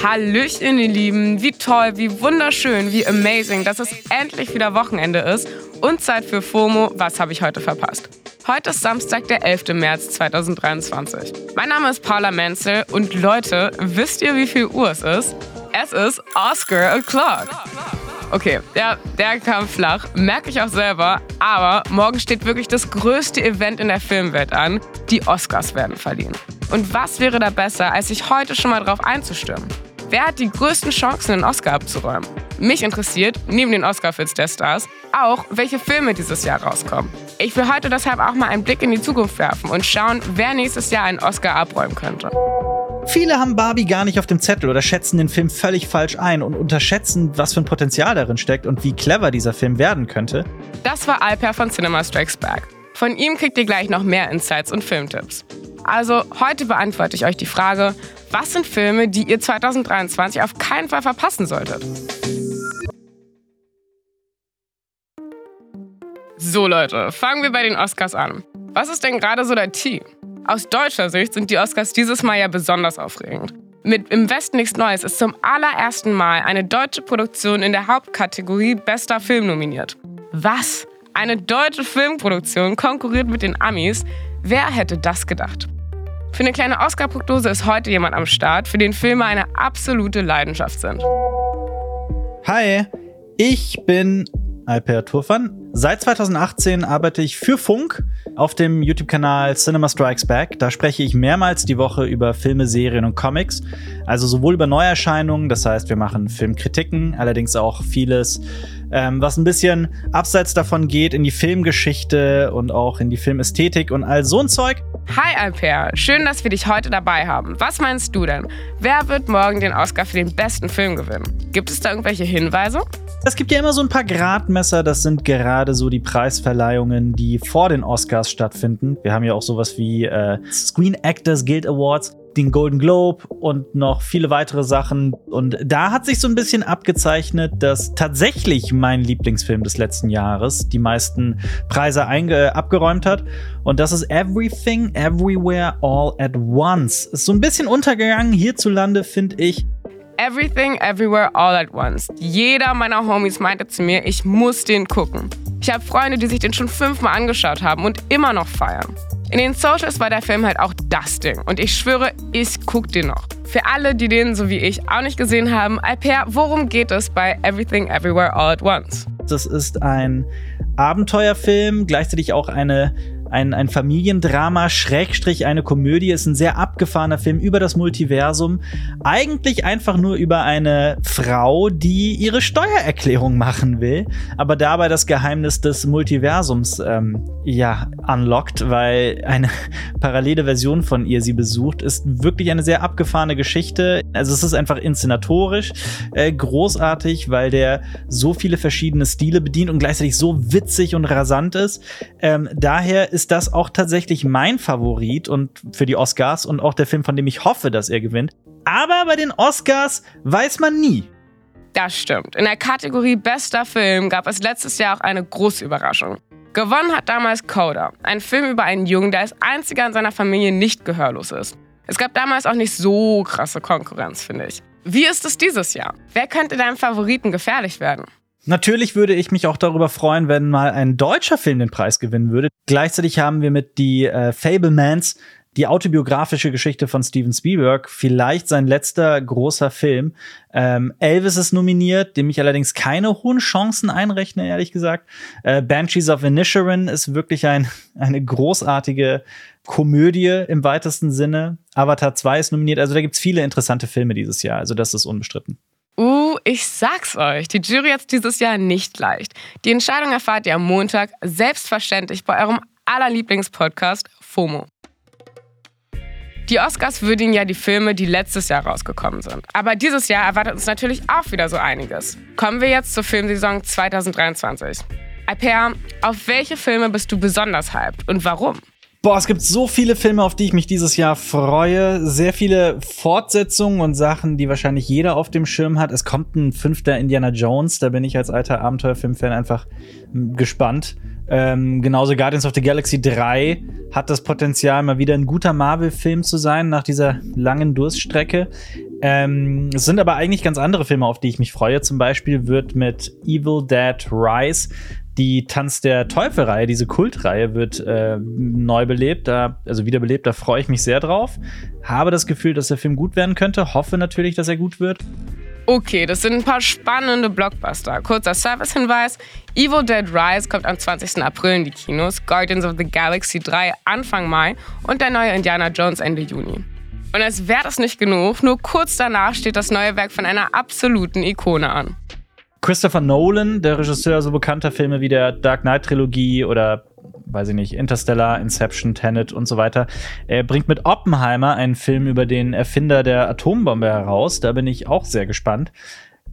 Hallöchen, ihr Lieben. Wie toll, wie wunderschön, wie amazing, dass es endlich wieder Wochenende ist und Zeit für FOMO. Was habe ich heute verpasst? Heute ist Samstag, der 11. März 2023. Mein Name ist Paula Menzel und Leute, wisst ihr, wie viel Uhr es ist? Es ist Oscar O'Clock. Okay, der, der kam flach, merke ich auch selber, aber morgen steht wirklich das größte Event in der Filmwelt an. Die Oscars werden verliehen. Und was wäre da besser, als sich heute schon mal drauf einzustimmen? Wer hat die größten Chancen, einen Oscar abzuräumen? Mich interessiert, neben den Oscar-Fits der Stars, auch, welche Filme dieses Jahr rauskommen. Ich will heute deshalb auch mal einen Blick in die Zukunft werfen und schauen, wer nächstes Jahr einen Oscar abräumen könnte. Viele haben Barbie gar nicht auf dem Zettel oder schätzen den Film völlig falsch ein und unterschätzen, was für ein Potenzial darin steckt und wie clever dieser Film werden könnte. Das war Alper von Cinema Strikes Back. Von ihm kriegt ihr gleich noch mehr Insights und Filmtipps. Also heute beantworte ich euch die Frage, was sind Filme, die ihr 2023 auf keinen Fall verpassen solltet? So Leute, fangen wir bei den Oscars an. Was ist denn gerade so der Tee? Aus deutscher Sicht sind die Oscars dieses Mal ja besonders aufregend. Mit Im Westen nichts Neues ist zum allerersten Mal eine deutsche Produktion in der Hauptkategorie Bester Film nominiert. Was? Eine deutsche Filmproduktion konkurriert mit den Amis? Wer hätte das gedacht? Für eine kleine Oscar-Prognose ist heute jemand am Start, für den Filme eine absolute Leidenschaft sind. Hi, ich bin Alper Turfan. Seit 2018 arbeite ich für Funk auf dem YouTube-Kanal Cinema Strikes Back. Da spreche ich mehrmals die Woche über Filme, Serien und Comics. Also sowohl über Neuerscheinungen, das heißt, wir machen Filmkritiken, allerdings auch vieles, ähm, was ein bisschen abseits davon geht in die Filmgeschichte und auch in die Filmästhetik und all so ein Zeug. Hi Alper, schön, dass wir dich heute dabei haben. Was meinst du denn? Wer wird morgen den Oscar für den besten Film gewinnen? Gibt es da irgendwelche Hinweise? Es gibt ja immer so ein paar Gradmesser, das sind gerade so die Preisverleihungen, die vor den Oscars stattfinden. Wir haben ja auch sowas wie äh, Screen Actors Guild Awards den Golden Globe und noch viele weitere Sachen. Und da hat sich so ein bisschen abgezeichnet, dass tatsächlich mein Lieblingsfilm des letzten Jahres die meisten Preise abgeräumt hat. Und das ist Everything, Everywhere, All at Once. Ist so ein bisschen untergegangen hierzulande, finde ich. Everything, Everywhere, All at Once. Jeder meiner Homies meinte zu mir, ich muss den gucken. Ich habe Freunde, die sich den schon fünfmal angeschaut haben und immer noch feiern. In den Socials war der Film halt auch das Ding. Und ich schwöre, ich guck den noch. Für alle, die den, so wie ich, auch nicht gesehen haben, Alper, worum geht es bei Everything Everywhere All at Once? Das ist ein Abenteuerfilm, gleichzeitig auch eine ein, ein Familiendrama, Schrägstrich eine Komödie, ist ein sehr abgefahrener Film über das Multiversum. Eigentlich einfach nur über eine Frau, die ihre Steuererklärung machen will, aber dabei das Geheimnis des Multiversums ähm, ja unlockt, weil eine parallele Version von ihr sie besucht, ist wirklich eine sehr abgefahrene Geschichte. Also es ist einfach inszenatorisch äh, großartig, weil der so viele verschiedene Stile bedient und gleichzeitig so witzig und rasant ist. Ähm, daher ist das auch tatsächlich mein Favorit und für die Oscars und auch der Film, von dem ich hoffe, dass er gewinnt. Aber bei den Oscars weiß man nie. Das stimmt. In der Kategorie Bester Film gab es letztes Jahr auch eine große Überraschung. Gewonnen hat damals Coda, ein Film über einen Jungen, der als einziger in seiner Familie nicht gehörlos ist. Es gab damals auch nicht so krasse Konkurrenz, finde ich. Wie ist es dieses Jahr? Wer könnte deinem Favoriten gefährlich werden? Natürlich würde ich mich auch darüber freuen, wenn mal ein deutscher Film den Preis gewinnen würde. Gleichzeitig haben wir mit die äh, Fablemans die autobiografische Geschichte von Steven Spielberg, vielleicht sein letzter großer Film. Ähm, Elvis ist nominiert, dem ich allerdings keine hohen Chancen einrechne, ehrlich gesagt. Äh, Banshees of Inisherin ist wirklich ein, eine großartige Komödie im weitesten Sinne. Avatar 2 ist nominiert. Also da gibt's viele interessante Filme dieses Jahr. Also das ist unbestritten. Uh, ich sag's euch, die Jury hat dieses Jahr nicht leicht. Die Entscheidung erfahrt ihr am Montag selbstverständlich bei eurem allerlieblingspodcast FOMO. Die Oscars würdigen ja die Filme, die letztes Jahr rausgekommen sind. Aber dieses Jahr erwartet uns natürlich auch wieder so einiges. Kommen wir jetzt zur Filmsaison 2023. Alper, auf welche Filme bist du besonders hyped und warum? Boah, es gibt so viele Filme, auf die ich mich dieses Jahr freue. Sehr viele Fortsetzungen und Sachen, die wahrscheinlich jeder auf dem Schirm hat. Es kommt ein fünfter Indiana Jones. Da bin ich als alter Abenteuerfilmfan einfach hm, gespannt. Ähm, genauso Guardians of the Galaxy 3 hat das Potenzial, mal wieder ein guter Marvel-Film zu sein nach dieser langen Durststrecke. Ähm, es sind aber eigentlich ganz andere Filme, auf die ich mich freue. Zum Beispiel wird mit Evil Dead Rise die Tanz der Teufel-Reihe, diese Kultreihe, wird äh, neu belebt, da, also wiederbelebt. Da freue ich mich sehr drauf. Habe das Gefühl, dass der Film gut werden könnte. Hoffe natürlich, dass er gut wird. Okay, das sind ein paar spannende Blockbuster. Kurzer Service-Hinweis: Evil Dead Rise kommt am 20. April in die Kinos, Guardians of the Galaxy 3 Anfang Mai und der neue Indiana Jones Ende Juni. Und als wäre das nicht genug, nur kurz danach steht das neue Werk von einer absoluten Ikone an. Christopher Nolan, der Regisseur so bekannter Filme wie der Dark Knight Trilogie oder weiß ich nicht, Interstellar, Inception, Tenet und so weiter. Er bringt mit Oppenheimer einen Film über den Erfinder der Atombombe heraus. Da bin ich auch sehr gespannt.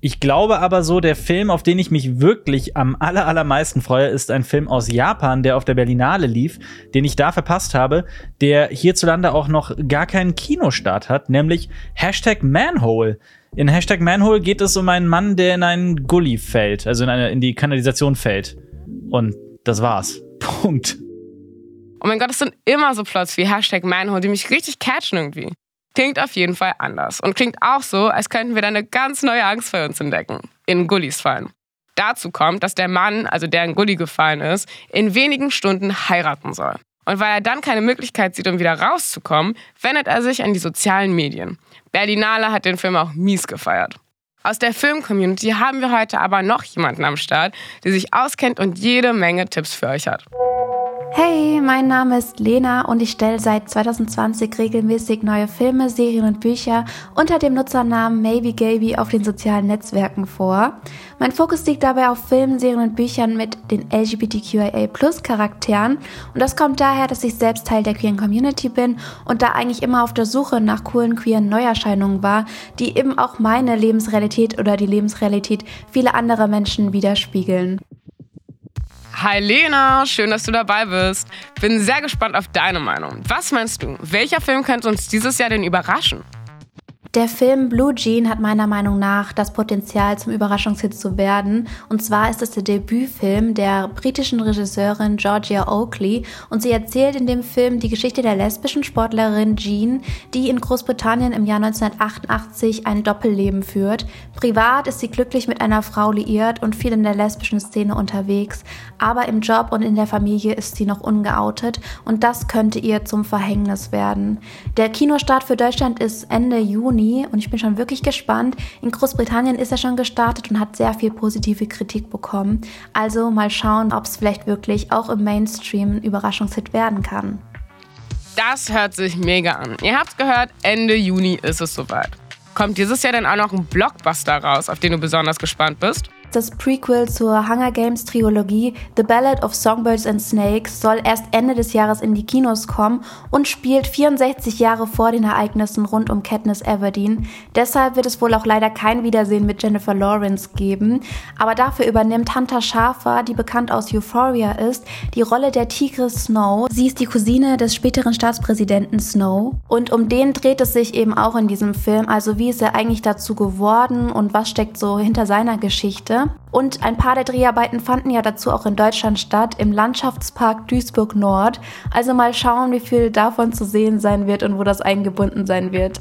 Ich glaube aber so, der Film, auf den ich mich wirklich am aller, allermeisten freue, ist ein Film aus Japan, der auf der Berlinale lief, den ich da verpasst habe, der hierzulande auch noch gar keinen Kinostart hat, nämlich Hashtag Manhole. In Hashtag Manhole geht es um einen Mann, der in einen Gully fällt, also in, eine, in die Kanalisation fällt. Und das war's. Punkt. Oh mein Gott, es sind immer so Plots wie Hashtag Manhole, die mich richtig catchen irgendwie. Klingt auf jeden Fall anders und klingt auch so, als könnten wir da eine ganz neue Angst für uns entdecken. In Gullis fallen. Dazu kommt, dass der Mann, also der in Gully gefallen ist, in wenigen Stunden heiraten soll. Und weil er dann keine Möglichkeit sieht, um wieder rauszukommen, wendet er sich an die sozialen Medien. Berlinale hat den Film auch mies gefeiert. Aus der Film-Community haben wir heute aber noch jemanden am Start, der sich auskennt und jede Menge Tipps für euch hat. Hey, mein Name ist Lena und ich stelle seit 2020 regelmäßig neue Filme, Serien und Bücher unter dem Nutzernamen Maybe Gaby auf den sozialen Netzwerken vor. Mein Fokus liegt dabei auf Filmen, Serien und Büchern mit den LGBTQIA Plus Charakteren und das kommt daher, dass ich selbst Teil der queeren Community bin und da eigentlich immer auf der Suche nach coolen queeren Neuerscheinungen war, die eben auch meine Lebensrealität oder die Lebensrealität vieler anderer Menschen widerspiegeln. Hi Lena, schön, dass du dabei bist. Bin sehr gespannt auf deine Meinung. Was meinst du? Welcher Film könnte uns dieses Jahr denn überraschen? Der Film Blue Jean hat meiner Meinung nach das Potenzial zum Überraschungshit zu werden. Und zwar ist es der Debütfilm der britischen Regisseurin Georgia Oakley und sie erzählt in dem Film die Geschichte der lesbischen Sportlerin Jean, die in Großbritannien im Jahr 1988 ein Doppelleben führt. Privat ist sie glücklich mit einer Frau liiert und viel in der lesbischen Szene unterwegs, aber im Job und in der Familie ist sie noch ungeoutet und das könnte ihr zum Verhängnis werden. Der Kinostart für Deutschland ist Ende Juni Juni und ich bin schon wirklich gespannt. In Großbritannien ist er schon gestartet und hat sehr viel positive Kritik bekommen. Also mal schauen, ob es vielleicht wirklich auch im Mainstream ein Überraschungshit werden kann. Das hört sich mega an. Ihr habt gehört, Ende Juni ist es soweit. Kommt dieses Jahr denn auch noch ein Blockbuster raus, auf den du besonders gespannt bist? Das Prequel zur Hunger Games Trilogie The Ballad of Songbirds and Snakes soll erst Ende des Jahres in die Kinos kommen und spielt 64 Jahre vor den Ereignissen rund um Katniss Everdeen. Deshalb wird es wohl auch leider kein Wiedersehen mit Jennifer Lawrence geben. Aber dafür übernimmt Hunter Schafer, die bekannt aus Euphoria ist, die Rolle der Tigris Snow. Sie ist die Cousine des späteren Staatspräsidenten Snow. Und um den dreht es sich eben auch in diesem Film. Also wie ist er eigentlich dazu geworden und was steckt so hinter seiner Geschichte? Und ein paar der Dreharbeiten fanden ja dazu auch in Deutschland statt, im Landschaftspark Duisburg Nord. Also mal schauen, wie viel davon zu sehen sein wird und wo das eingebunden sein wird.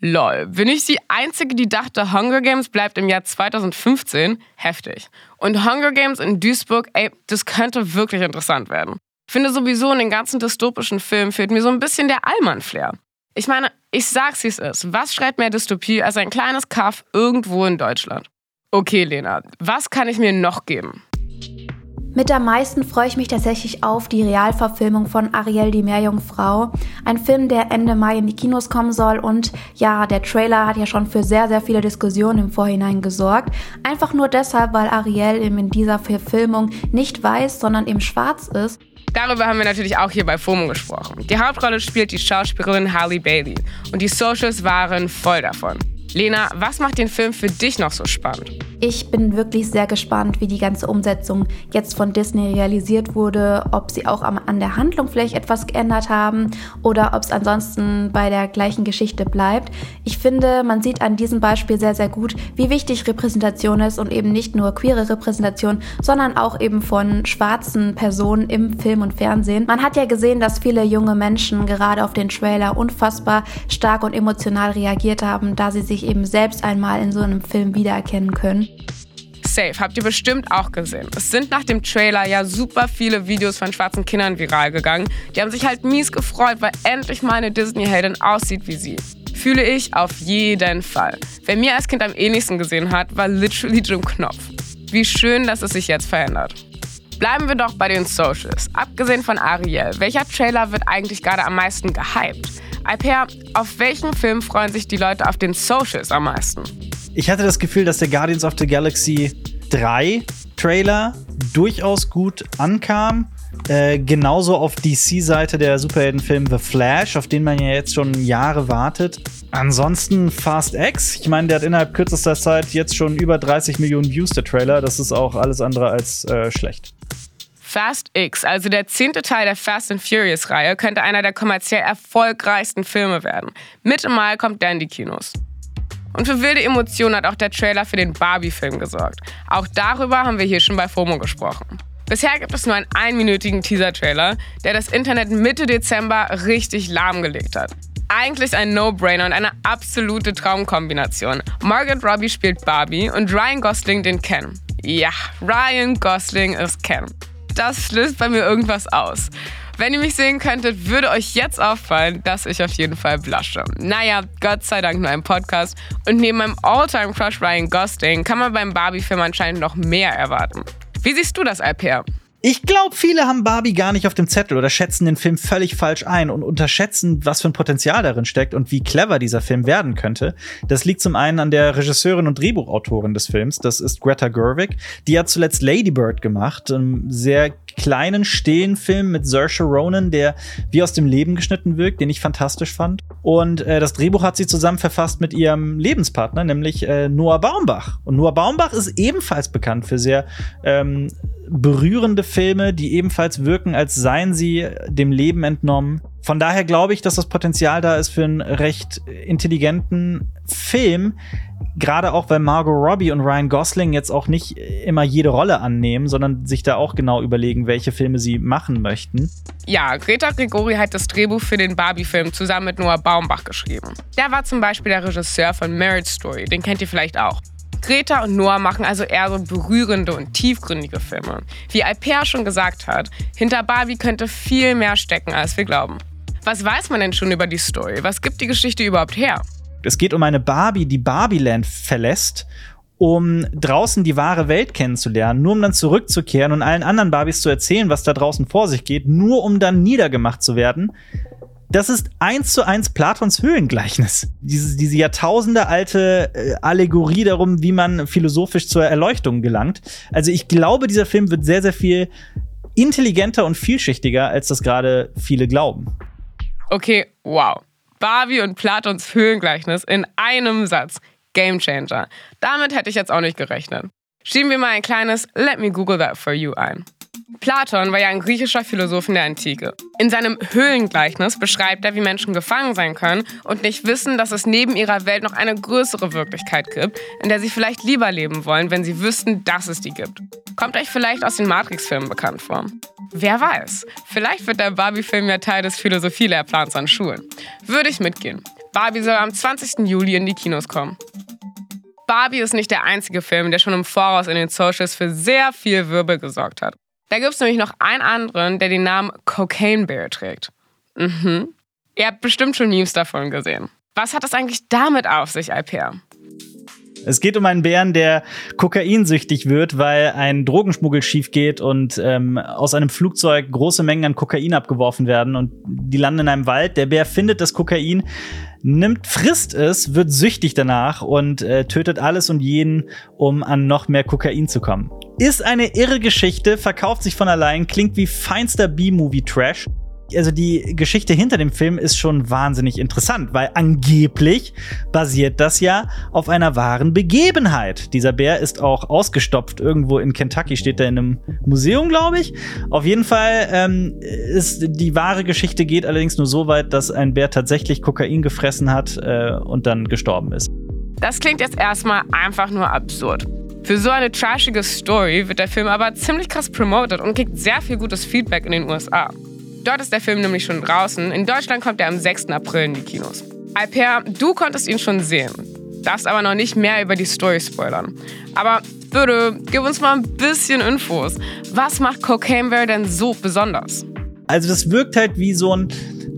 Lol, bin ich die Einzige, die dachte, Hunger Games bleibt im Jahr 2015? Heftig. Und Hunger Games in Duisburg, ey, das könnte wirklich interessant werden. Finde sowieso in den ganzen dystopischen Filmen fehlt mir so ein bisschen der Allmann-Flair. Ich meine, ich sag's wie es ist. Was schreit mehr Dystopie als ein kleines Kaff irgendwo in Deutschland? Okay, Lena, was kann ich mir noch geben? Mit am meisten freue ich mich tatsächlich auf die Realverfilmung von Ariel die Meerjungfrau. Ein Film, der Ende Mai in die Kinos kommen soll und ja, der Trailer hat ja schon für sehr, sehr viele Diskussionen im Vorhinein gesorgt. Einfach nur deshalb, weil Ariel eben in dieser Verfilmung nicht weiß, sondern eben schwarz ist. Darüber haben wir natürlich auch hier bei FOMO gesprochen. Die Hauptrolle spielt die Schauspielerin Harley Bailey und die Socials waren voll davon. Lena, was macht den Film für dich noch so spannend? Ich bin wirklich sehr gespannt, wie die ganze Umsetzung jetzt von Disney realisiert wurde, ob sie auch an der Handlung vielleicht etwas geändert haben oder ob es ansonsten bei der gleichen Geschichte bleibt. Ich finde, man sieht an diesem Beispiel sehr, sehr gut, wie wichtig Repräsentation ist und eben nicht nur queere Repräsentation, sondern auch eben von schwarzen Personen im Film und Fernsehen. Man hat ja gesehen, dass viele junge Menschen gerade auf den Trailer unfassbar stark und emotional reagiert haben, da sie sich eben selbst einmal in so einem Film wiedererkennen können. Safe, habt ihr bestimmt auch gesehen. Es sind nach dem Trailer ja super viele Videos von schwarzen Kindern viral gegangen. Die haben sich halt mies gefreut, weil endlich mal eine Disney-Heldin aussieht wie sie. Fühle ich auf jeden Fall. Wer mir als Kind am ähnlichsten gesehen hat, war literally Jim Knopf. Wie schön, dass es sich jetzt verändert. Bleiben wir doch bei den Socials. Abgesehen von Ariel, welcher Trailer wird eigentlich gerade am meisten gehypt? Alper, auf welchen Film freuen sich die Leute auf den Socials am meisten? Ich hatte das Gefühl, dass der Guardians of the Galaxy 3 Trailer durchaus gut ankam. Äh, genauso auf DC-Seite der Superheldenfilm The Flash, auf den man ja jetzt schon Jahre wartet. Ansonsten Fast X. Ich meine, der hat innerhalb kürzester Zeit jetzt schon über 30 Millionen Views, der Trailer. Das ist auch alles andere als äh, schlecht. Fast X, also der zehnte Teil der Fast and Furious-Reihe, könnte einer der kommerziell erfolgreichsten Filme werden. Mitte Mai kommt der in die Kinos. Und für wilde Emotionen hat auch der Trailer für den Barbie-Film gesorgt. Auch darüber haben wir hier schon bei FOMO gesprochen. Bisher gibt es nur einen einminütigen Teaser-Trailer, der das Internet Mitte Dezember richtig lahmgelegt hat. Eigentlich ein No-Brainer und eine absolute Traumkombination. Margaret Robbie spielt Barbie und Ryan Gosling den Ken. Ja, Ryan Gosling ist Ken. Das löst bei mir irgendwas aus. Wenn ihr mich sehen könntet, würde euch jetzt auffallen, dass ich auf jeden Fall blusche. Naja, Gott sei Dank nur ein Podcast. Und neben meinem All-Time-Crush Ryan Gosling kann man beim Barbie-Film anscheinend noch mehr erwarten. Wie siehst du das, Alper? Ich glaube, viele haben Barbie gar nicht auf dem Zettel oder schätzen den Film völlig falsch ein und unterschätzen, was für ein Potenzial darin steckt und wie clever dieser Film werden könnte. Das liegt zum einen an der Regisseurin und Drehbuchautorin des Films, das ist Greta Gerwig. Die hat zuletzt Lady Bird gemacht, einem sehr kleinen, stillen Film mit Saoirse Ronan, der wie aus dem Leben geschnitten wirkt, den ich fantastisch fand. Und äh, das Drehbuch hat sie zusammen verfasst mit ihrem Lebenspartner, nämlich äh, Noah Baumbach. Und Noah Baumbach ist ebenfalls bekannt für sehr ähm, berührende Filme, die ebenfalls wirken, als seien sie dem Leben entnommen. Von daher glaube ich, dass das Potenzial da ist für einen recht intelligenten Film. Gerade auch, weil Margot Robbie und Ryan Gosling jetzt auch nicht immer jede Rolle annehmen, sondern sich da auch genau überlegen, welche Filme sie machen möchten. Ja, Greta Gregori hat das Drehbuch für den Barbie-Film zusammen mit Noah Baumbach geschrieben. Der war zum Beispiel der Regisseur von Marriage Story, den kennt ihr vielleicht auch. Greta und Noah machen also eher so berührende und tiefgründige Filme. Wie Alper schon gesagt hat, hinter Barbie könnte viel mehr stecken, als wir glauben. Was weiß man denn schon über die Story? Was gibt die Geschichte überhaupt her? Es geht um eine Barbie, die Barbieland verlässt, um draußen die wahre Welt kennenzulernen, nur um dann zurückzukehren und allen anderen Barbies zu erzählen, was da draußen vor sich geht, nur um dann niedergemacht zu werden. Das ist eins zu eins Platons Höhlengleichnis. Diese, diese Jahrtausende alte äh, Allegorie darum, wie man philosophisch zur Erleuchtung gelangt. Also ich glaube, dieser Film wird sehr, sehr viel intelligenter und vielschichtiger, als das gerade viele glauben. Okay, wow. Barbie und Platons Höhlengleichnis in einem Satz. Gamechanger. Damit hätte ich jetzt auch nicht gerechnet. Schieben wir mal ein kleines Let me Google that for you ein. Platon war ja ein griechischer Philosoph in der Antike. In seinem Höhlengleichnis beschreibt er, wie Menschen gefangen sein können und nicht wissen, dass es neben ihrer Welt noch eine größere Wirklichkeit gibt, in der sie vielleicht lieber leben wollen, wenn sie wüssten, dass es die gibt. Kommt euch vielleicht aus den Matrix-Filmen bekannt vor. Wer weiß, vielleicht wird der Barbie-Film ja Teil des Philosophielehrplans an Schulen. Würde ich mitgehen. Barbie soll am 20. Juli in die Kinos kommen. Barbie ist nicht der einzige Film, der schon im Voraus in den Socials für sehr viel Wirbel gesorgt hat. Da gibt es nämlich noch einen anderen, der den Namen Cocaine Bear trägt. Mhm. Ihr habt bestimmt schon Memes davon gesehen. Was hat das eigentlich damit auf sich, Alper? Es geht um einen Bären, der kokainsüchtig wird, weil ein Drogenschmuggel schief geht und ähm, aus einem Flugzeug große Mengen an Kokain abgeworfen werden und die landen in einem Wald. Der Bär findet das Kokain, nimmt, frisst es, wird süchtig danach und äh, tötet alles und jeden, um an noch mehr Kokain zu kommen. Ist eine irre Geschichte, verkauft sich von allein, klingt wie feinster B-Movie-Trash. Also die Geschichte hinter dem Film ist schon wahnsinnig interessant, weil angeblich basiert das ja auf einer wahren Begebenheit. Dieser Bär ist auch ausgestopft irgendwo in Kentucky, steht da in einem Museum, glaube ich. Auf jeden Fall ähm, ist die wahre Geschichte geht allerdings nur so weit, dass ein Bär tatsächlich Kokain gefressen hat äh, und dann gestorben ist. Das klingt jetzt erstmal einfach nur absurd. Für so eine trashige Story wird der Film aber ziemlich krass promoted und kriegt sehr viel gutes Feedback in den USA. Dort ist der Film nämlich schon draußen. In Deutschland kommt er am 6. April in die Kinos. Alper, du konntest ihn schon sehen, darfst aber noch nicht mehr über die Story spoilern. Aber bitte, gib uns mal ein bisschen Infos. Was macht Cocaine Bear denn so besonders? Also das wirkt halt wie so ein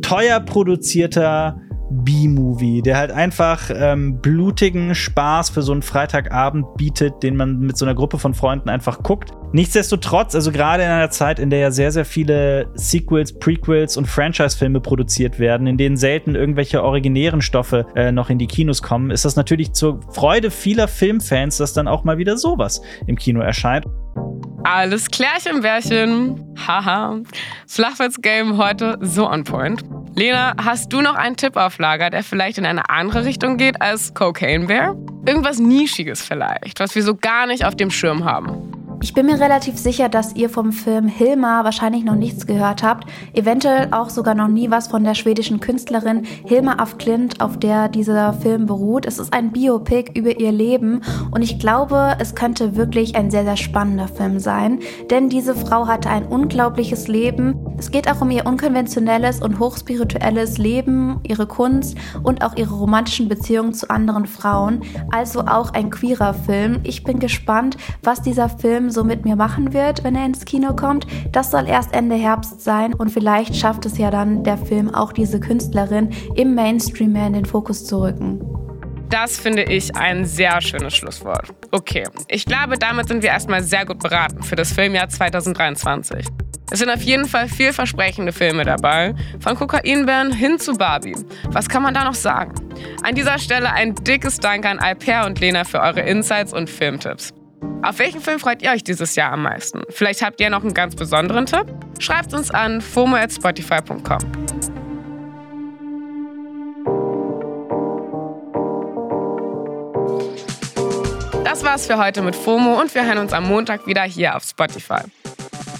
teuer produzierter B-Movie, der halt einfach ähm, blutigen Spaß für so einen Freitagabend bietet, den man mit so einer Gruppe von Freunden einfach guckt. Nichtsdestotrotz, also gerade in einer Zeit, in der ja sehr, sehr viele Sequels, Prequels und Franchise-Filme produziert werden, in denen selten irgendwelche originären Stoffe äh, noch in die Kinos kommen, ist das natürlich zur Freude vieler Filmfans, dass dann auch mal wieder sowas im Kino erscheint. Alles klärchen, Bärchen. Haha. Flachwitz-Game heute so on point. Lena, hast du noch einen Tipp auf Lager, der vielleicht in eine andere Richtung geht als Cocaine Bear? Irgendwas Nischiges vielleicht, was wir so gar nicht auf dem Schirm haben. Ich bin mir relativ sicher, dass ihr vom Film Hilma wahrscheinlich noch nichts gehört habt. Eventuell auch sogar noch nie was von der schwedischen Künstlerin Hilma af Klint, auf der dieser Film beruht. Es ist ein Biopic über ihr Leben und ich glaube, es könnte wirklich ein sehr, sehr spannender Film sein. Denn diese Frau hatte ein unglaubliches Leben. Es geht auch um ihr unkonventionelles und hochspirituelles Leben, ihre Kunst und auch ihre romantischen Beziehungen zu anderen Frauen. Also auch ein queerer Film. Ich bin gespannt, was dieser So mit mir machen wird, wenn er ins Kino kommt. Das soll erst Ende Herbst sein und vielleicht schafft es ja dann der Film auch diese Künstlerin im Mainstream mehr in den Fokus zu rücken. Das finde ich ein sehr schönes Schlusswort. Okay, ich glaube, damit sind wir erstmal sehr gut beraten für das Filmjahr 2023. Es sind auf jeden Fall vielversprechende Filme dabei, von Kokainbären hin zu Barbie. Was kann man da noch sagen? An dieser Stelle ein dickes Dank an Alper und Lena für eure Insights und Filmtipps. Auf welchen Film freut ihr euch dieses Jahr am meisten? Vielleicht habt ihr noch einen ganz besonderen Tipp? Schreibt uns an fomo@spotify.com. Das war's für heute mit FOMO und wir hören uns am Montag wieder hier auf Spotify.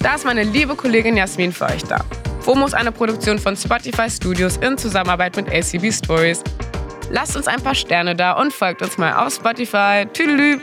Da ist meine liebe Kollegin Jasmin für euch da. FOMO ist eine Produktion von Spotify Studios in Zusammenarbeit mit ACB Stories. Lasst uns ein paar Sterne da und folgt uns mal auf Spotify. Tüdelü!